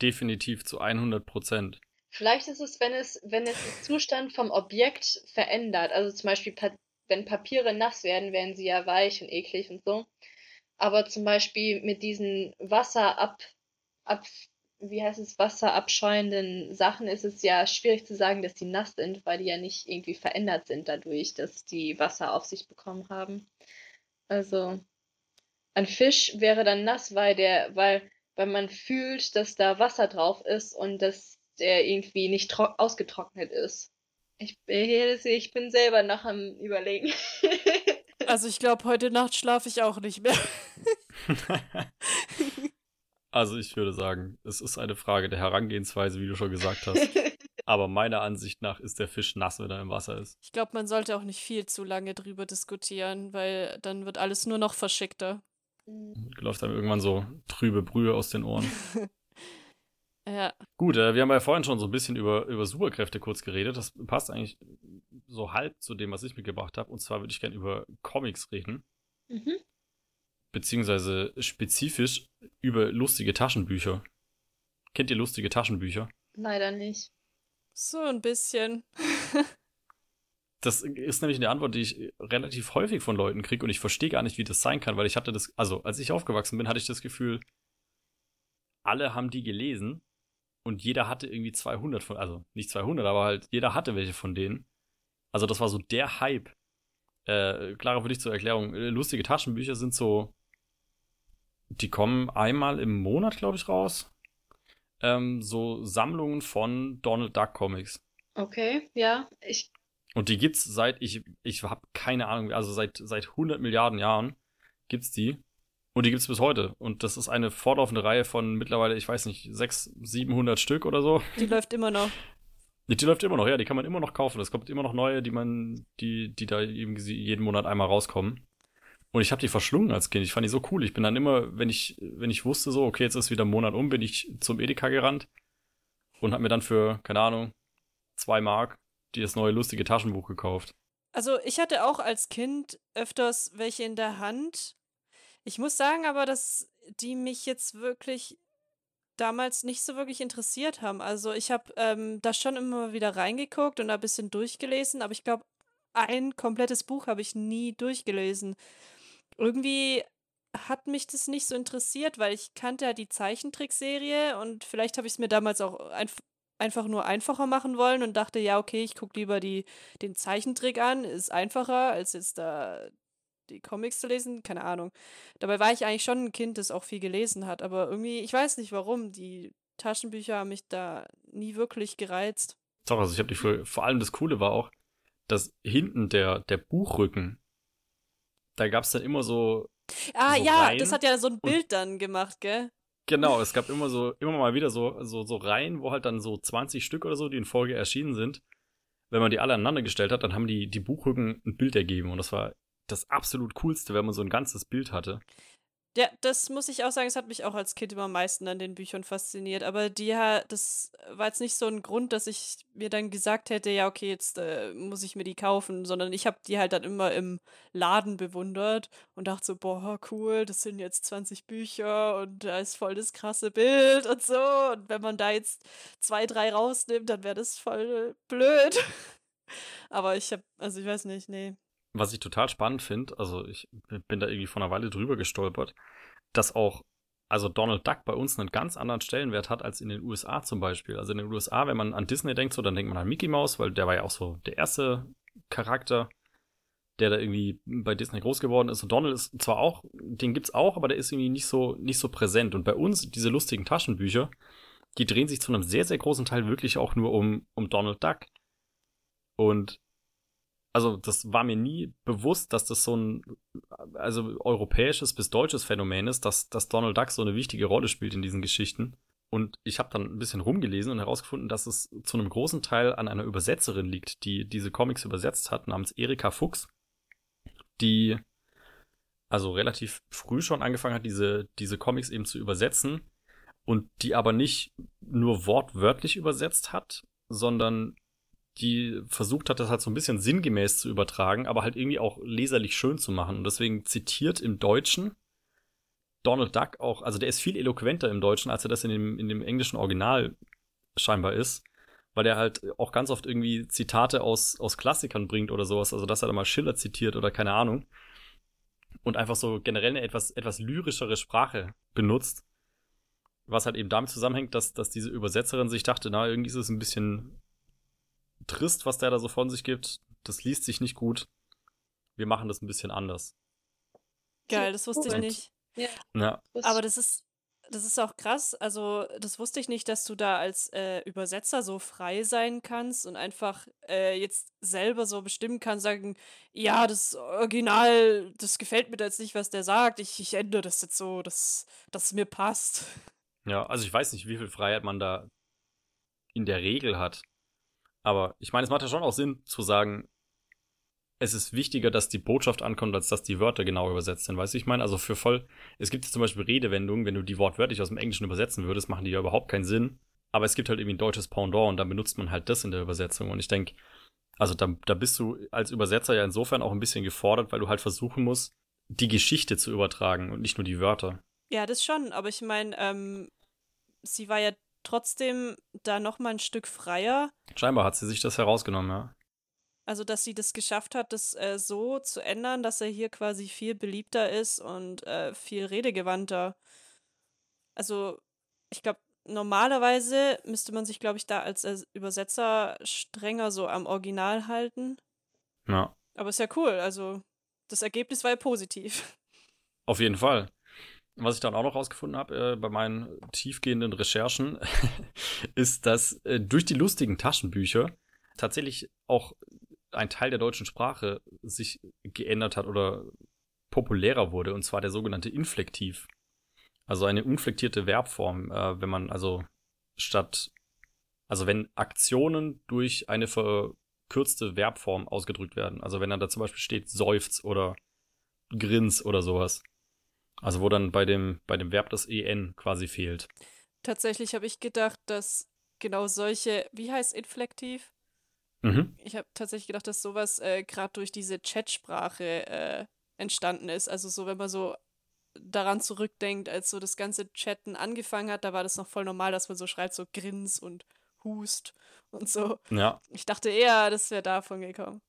Definitiv zu 100 Prozent. Vielleicht ist es, wenn es, wenn es den Zustand vom Objekt verändert. Also zum Beispiel, pa wenn Papiere nass werden, werden sie ja weich und eklig und so. Aber zum Beispiel mit diesen Wasser ab, ab, wie heißt es, wasserabscheuenden Sachen ist es ja schwierig zu sagen, dass die nass sind, weil die ja nicht irgendwie verändert sind dadurch, dass die Wasser auf sich bekommen haben. Also ein Fisch wäre dann nass, weil der, weil, weil man fühlt, dass da Wasser drauf ist und dass der irgendwie nicht tro- ausgetrocknet ist. Ich, ich bin selber noch am Überlegen. Also, ich glaube, heute Nacht schlafe ich auch nicht mehr. also ich würde sagen, es ist eine Frage der Herangehensweise, wie du schon gesagt hast. Aber meiner Ansicht nach ist der Fisch nass, wenn er im Wasser ist. Ich glaube, man sollte auch nicht viel zu lange drüber diskutieren, weil dann wird alles nur noch verschickter. Läuft einem irgendwann so trübe Brühe aus den Ohren. Ja, Gut, äh, wir haben ja vorhin schon so ein bisschen über, über Superkräfte kurz geredet. Das passt eigentlich so halb zu dem, was ich mitgebracht habe. Und zwar würde ich gerne über Comics reden. Mhm. Beziehungsweise spezifisch über lustige Taschenbücher. Kennt ihr lustige Taschenbücher? Leider nicht. so ein bisschen. Das ist nämlich eine Antwort, die ich relativ häufig von Leuten kriege und ich verstehe gar nicht, wie das sein kann, weil ich hatte das, also als ich aufgewachsen bin, hatte ich das Gefühl, alle haben die gelesen und jeder hatte irgendwie 200 von, also nicht 200, aber halt jeder hatte welche von denen. Also das war so der Hype. Äh, Clara, für dich zur Erklärung, äh, lustige Taschenbücher sind so, die kommen einmal im Monat, glaube ich, raus. Ähm, so Sammlungen von Donald Duck Comics. Okay, ja. Ich, Und die gibt's seit, ich, ich habe keine Ahnung, also seit, seit 100 Milliarden Jahren gibt's die. Und die gibt es bis heute. Und das ist eine fortlaufende Reihe von mittlerweile, ich weiß nicht, 600, 700 Stück oder so. Die läuft immer noch. Die, die läuft immer noch, ja, die kann man immer noch kaufen. Es kommt immer noch neue, die man, die, die da eben jeden Monat einmal rauskommen. Und ich habe die verschlungen als Kind. Ich fand die so cool. Ich bin dann immer, wenn ich, wenn ich wusste, so, okay, jetzt ist wieder ein Monat um, bin ich zum Edeka gerannt und habe mir dann für, keine Ahnung, zwei Mark das neue lustige Taschenbuch gekauft. Also ich hatte auch als Kind öfters welche in der Hand. Ich muss sagen aber, dass die mich jetzt wirklich damals nicht so wirklich interessiert haben. Also ich habe ähm, da schon immer wieder reingeguckt und ein bisschen durchgelesen, aber ich glaube, ein komplettes Buch habe ich nie durchgelesen irgendwie hat mich das nicht so interessiert, weil ich kannte ja die Zeichentrickserie und vielleicht habe ich es mir damals auch einf einfach nur einfacher machen wollen und dachte, ja, okay, ich gucke lieber die, den Zeichentrick an, ist einfacher, als jetzt da die Comics zu lesen, keine Ahnung. Dabei war ich eigentlich schon ein Kind, das auch viel gelesen hat, aber irgendwie, ich weiß nicht warum, die Taschenbücher haben mich da nie wirklich gereizt. Doch, also ich habe die für, vor allem das Coole war auch, dass hinten der, der Buchrücken da gab es dann immer so. Ah, so ja, Reihen das hat ja so ein Bild dann gemacht, gell? Genau, es gab immer so, immer mal wieder so, so, so Reihen, wo halt dann so 20 Stück oder so, die in Folge erschienen sind. Wenn man die alle aneinander gestellt hat, dann haben die, die Buchrücken ein Bild ergeben. Und das war das absolut coolste, wenn man so ein ganzes Bild hatte. Ja, das muss ich auch sagen, es hat mich auch als Kind immer am meisten an den Büchern fasziniert. Aber die, das war jetzt nicht so ein Grund, dass ich mir dann gesagt hätte, ja, okay, jetzt äh, muss ich mir die kaufen, sondern ich habe die halt dann immer im Laden bewundert und dachte so, boah, cool, das sind jetzt 20 Bücher und da ist voll das krasse Bild und so. Und wenn man da jetzt zwei, drei rausnimmt, dann wäre das voll blöd. Aber ich habe, also ich weiß nicht, nee, was ich total spannend finde, also ich bin da irgendwie vor einer Weile drüber gestolpert, dass auch, also Donald Duck bei uns einen ganz anderen Stellenwert hat als in den USA zum Beispiel. Also in den USA, wenn man an Disney denkt, so, dann denkt man an Mickey Mouse, weil der war ja auch so der erste Charakter, der da irgendwie bei Disney groß geworden ist. Und Donald ist zwar auch, den gibt's auch, aber der ist irgendwie nicht so, nicht so präsent. Und bei uns, diese lustigen Taschenbücher, die drehen sich zu einem sehr, sehr großen Teil wirklich auch nur um, um Donald Duck. Und also das war mir nie bewusst, dass das so ein also europäisches bis deutsches Phänomen ist, dass, dass Donald Duck so eine wichtige Rolle spielt in diesen Geschichten. Und ich habe dann ein bisschen rumgelesen und herausgefunden, dass es zu einem großen Teil an einer Übersetzerin liegt, die diese Comics übersetzt hat, namens Erika Fuchs, die also relativ früh schon angefangen hat, diese, diese Comics eben zu übersetzen und die aber nicht nur wortwörtlich übersetzt hat, sondern die versucht hat, das halt so ein bisschen sinngemäß zu übertragen, aber halt irgendwie auch leserlich schön zu machen. Und deswegen zitiert im Deutschen Donald Duck auch, also der ist viel eloquenter im Deutschen, als er das in dem, in dem englischen Original scheinbar ist, weil der halt auch ganz oft irgendwie Zitate aus, aus Klassikern bringt oder sowas, also dass er da mal Schiller zitiert oder keine Ahnung. Und einfach so generell eine etwas, etwas lyrischere Sprache benutzt. Was halt eben damit zusammenhängt, dass, dass diese Übersetzerin sich dachte, na, irgendwie ist es ein bisschen trist, was der da so von sich gibt. Das liest sich nicht gut. Wir machen das ein bisschen anders. Geil, das wusste ich nicht. Ja. ja. Aber das ist, das ist auch krass. Also, das wusste ich nicht, dass du da als äh, Übersetzer so frei sein kannst und einfach äh, jetzt selber so bestimmen kannst, sagen, ja, das Original, das gefällt mir da jetzt nicht, was der sagt. Ich, ich ändere das jetzt so, dass das mir passt. Ja, also ich weiß nicht, wie viel Freiheit man da in der Regel hat. Aber ich meine, es macht ja schon auch Sinn zu sagen, es ist wichtiger, dass die Botschaft ankommt, als dass die Wörter genau übersetzt sind. Weißt du, ich meine, also für voll, es gibt zum Beispiel Redewendungen, wenn du die wortwörtlich aus dem Englischen übersetzen würdest, machen die ja überhaupt keinen Sinn. Aber es gibt halt irgendwie ein deutsches Pendant und dann benutzt man halt das in der Übersetzung. Und ich denke, also da, da bist du als Übersetzer ja insofern auch ein bisschen gefordert, weil du halt versuchen musst, die Geschichte zu übertragen und nicht nur die Wörter. Ja, das schon, aber ich meine, ähm, sie war ja trotzdem da noch mal ein Stück freier. Scheinbar hat sie sich das herausgenommen, ja. Also, dass sie das geschafft hat, das äh, so zu ändern, dass er hier quasi viel beliebter ist und äh, viel redegewandter. Also, ich glaube, normalerweise müsste man sich, glaube ich, da als Übersetzer strenger so am Original halten. Ja. Aber ist ja cool. Also, das Ergebnis war ja positiv. Auf jeden Fall. Was ich dann auch noch rausgefunden habe äh, bei meinen tiefgehenden Recherchen, ist, dass äh, durch die lustigen Taschenbücher tatsächlich auch ein Teil der deutschen Sprache sich geändert hat oder populärer wurde, und zwar der sogenannte Inflektiv. Also eine unflektierte Verbform, äh, wenn man also statt, also wenn Aktionen durch eine verkürzte Verbform ausgedrückt werden. Also wenn dann da zum Beispiel steht seufz oder grins oder sowas. Also wo dann bei dem, bei dem Verb das EN quasi fehlt. Tatsächlich habe ich gedacht, dass genau solche, wie heißt Inflektiv? Mhm. Ich habe tatsächlich gedacht, dass sowas äh, gerade durch diese Chatsprache äh, entstanden ist. Also so, wenn man so daran zurückdenkt, als so das ganze Chatten angefangen hat, da war das noch voll normal, dass man so schreibt, so grins und hust und so. Ja. Ich dachte eher, das wäre davon gekommen.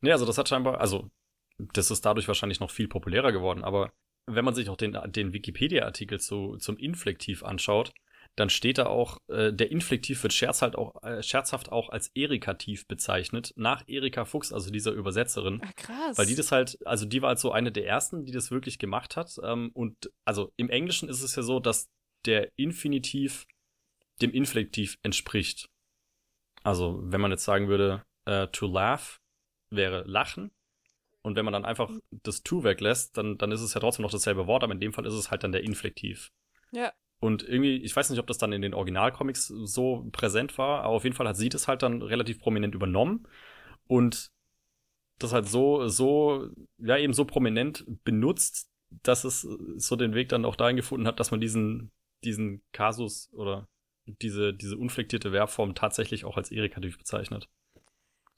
Nee, also das hat scheinbar, also das ist dadurch wahrscheinlich noch viel populärer geworden, aber wenn man sich auch den, den Wikipedia-Artikel zu, zum Inflektiv anschaut, dann steht da auch, äh, der Inflektiv wird scherz halt auch, äh, scherzhaft auch als Erikativ bezeichnet, nach Erika Fuchs, also dieser Übersetzerin. Ah, krass. Weil die das halt, also die war halt so eine der ersten, die das wirklich gemacht hat. Ähm, und also im Englischen ist es ja so, dass der Infinitiv dem Inflektiv entspricht. Also wenn man jetzt sagen würde, äh, to laugh wäre lachen. Und wenn man dann einfach das to weglässt, dann, dann ist es ja trotzdem noch dasselbe Wort, aber in dem Fall ist es halt dann der Inflektiv. Ja. Und irgendwie, ich weiß nicht, ob das dann in den Originalcomics so präsent war, aber auf jeden Fall hat sie das halt dann relativ prominent übernommen und das halt so, so, ja, eben so prominent benutzt, dass es so den Weg dann auch dahin gefunden hat, dass man diesen, diesen Kasus oder diese, diese unflektierte Verbform tatsächlich auch als Erikativ bezeichnet.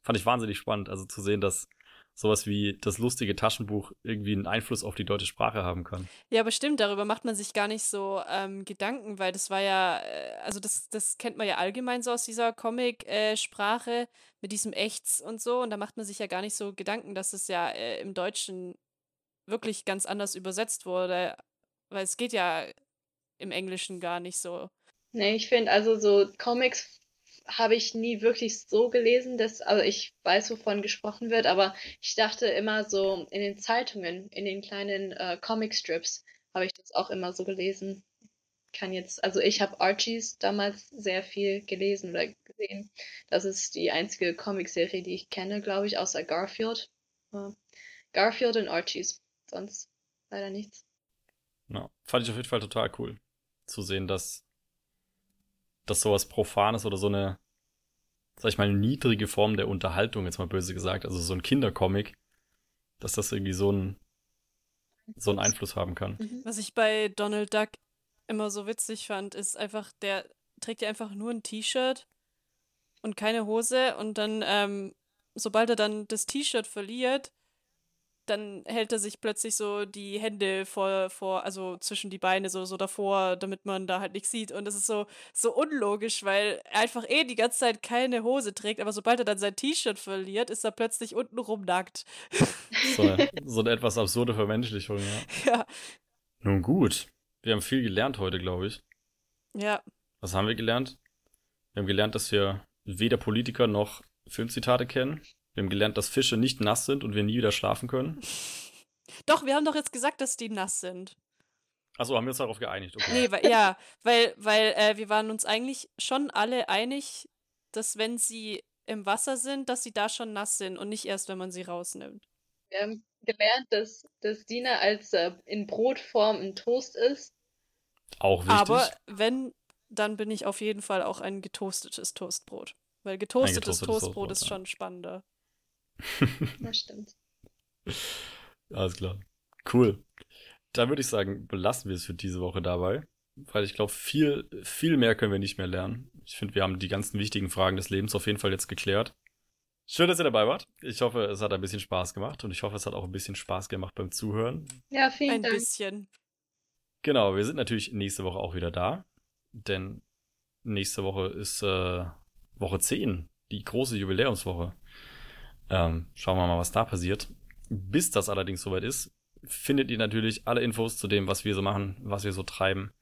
Fand ich wahnsinnig spannend, also zu sehen, dass sowas wie das lustige Taschenbuch irgendwie einen Einfluss auf die deutsche Sprache haben kann. Ja, aber stimmt, darüber macht man sich gar nicht so ähm, Gedanken, weil das war ja, äh, also das, das kennt man ja allgemein so aus dieser Comic-Sprache mit diesem Echts und so. Und da macht man sich ja gar nicht so Gedanken, dass es ja äh, im Deutschen wirklich ganz anders übersetzt wurde. Weil es geht ja im Englischen gar nicht so. Nee, ich finde also so Comics habe ich nie wirklich so gelesen, dass, also ich weiß, wovon gesprochen wird, aber ich dachte immer so in den Zeitungen, in den kleinen äh, Comicstrips habe ich das auch immer so gelesen. Kann jetzt, also ich habe Archies damals sehr viel gelesen oder gesehen. Das ist die einzige Comicserie, die ich kenne, glaube ich, außer Garfield. Garfield und Archies. Sonst leider nichts. Ja, fand ich auf jeden Fall total cool zu sehen, dass dass sowas Profanes oder so eine, sag ich mal, niedrige Form der Unterhaltung, jetzt mal böse gesagt, also so ein Kindercomic, dass das irgendwie so ein so einen Einfluss haben kann. Mhm. Was ich bei Donald Duck immer so witzig fand, ist einfach, der trägt ja einfach nur ein T-Shirt und keine Hose und dann, ähm, sobald er dann das T-Shirt verliert, dann hält er sich plötzlich so die Hände vor, vor, also zwischen die Beine so, so davor, damit man da halt nichts sieht. Und das ist so, so unlogisch, weil er einfach eh die ganze Zeit keine Hose trägt, aber sobald er dann sein T-Shirt verliert, ist er plötzlich untenrum nackt. So eine, so eine etwas absurde Vermenschlichung, ja. ja. Nun gut, wir haben viel gelernt heute, glaube ich. Ja. Was haben wir gelernt? Wir haben gelernt, dass wir weder Politiker noch Filmzitate kennen. Wir haben gelernt, dass Fische nicht nass sind und wir nie wieder schlafen können. Doch, wir haben doch jetzt gesagt, dass die nass sind. Achso, haben wir uns darauf geeinigt. Okay. Nee, weil, ja, weil, weil äh, wir waren uns eigentlich schon alle einig, dass wenn sie im Wasser sind, dass sie da schon nass sind und nicht erst, wenn man sie rausnimmt. Wir haben gelernt, dass, dass Dina als äh, in Brotform ein Toast ist. Auch wichtig. Aber wenn, dann bin ich auf jeden Fall auch ein getoastetes Toastbrot. Weil getoastetes, getoastetes Toastbrot Toastbrot, ist ja. schon spannender. Das stimmt. Alles klar. Cool. Dann würde ich sagen, belassen wir es für diese Woche dabei. Weil ich glaube, viel, viel mehr können wir nicht mehr lernen. Ich finde, wir haben die ganzen wichtigen Fragen des Lebens auf jeden Fall jetzt geklärt. Schön, dass ihr dabei wart. Ich hoffe, es hat ein bisschen Spaß gemacht und ich hoffe, es hat auch ein bisschen Spaß gemacht beim Zuhören. Ja, vielen Ein Dank. bisschen. Genau, wir sind natürlich nächste Woche auch wieder da, denn nächste Woche ist äh, Woche 10, die große Jubiläumswoche. Ähm, schauen wir mal, was da passiert. Bis das allerdings soweit ist, findet ihr natürlich alle Infos zu dem, was wir so machen, was wir so treiben,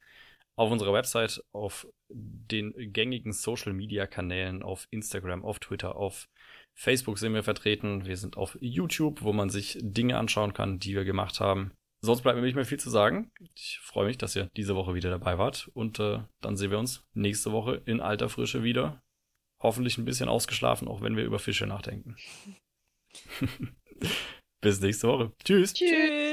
auf unserer Website, auf den gängigen Social Media Kanälen, auf Instagram, auf Twitter, auf Facebook sind wir vertreten. Wir sind auf YouTube, wo man sich Dinge anschauen kann, die wir gemacht haben. Sonst bleibt mir nicht mehr viel zu sagen. Ich freue mich, dass ihr diese Woche wieder dabei wart. Und äh, dann sehen wir uns nächste Woche in alter Frische wieder. Hoffentlich ein bisschen ausgeschlafen, auch wenn wir über Fische nachdenken. Bis nächste Woche. Tschüss. Tschüss.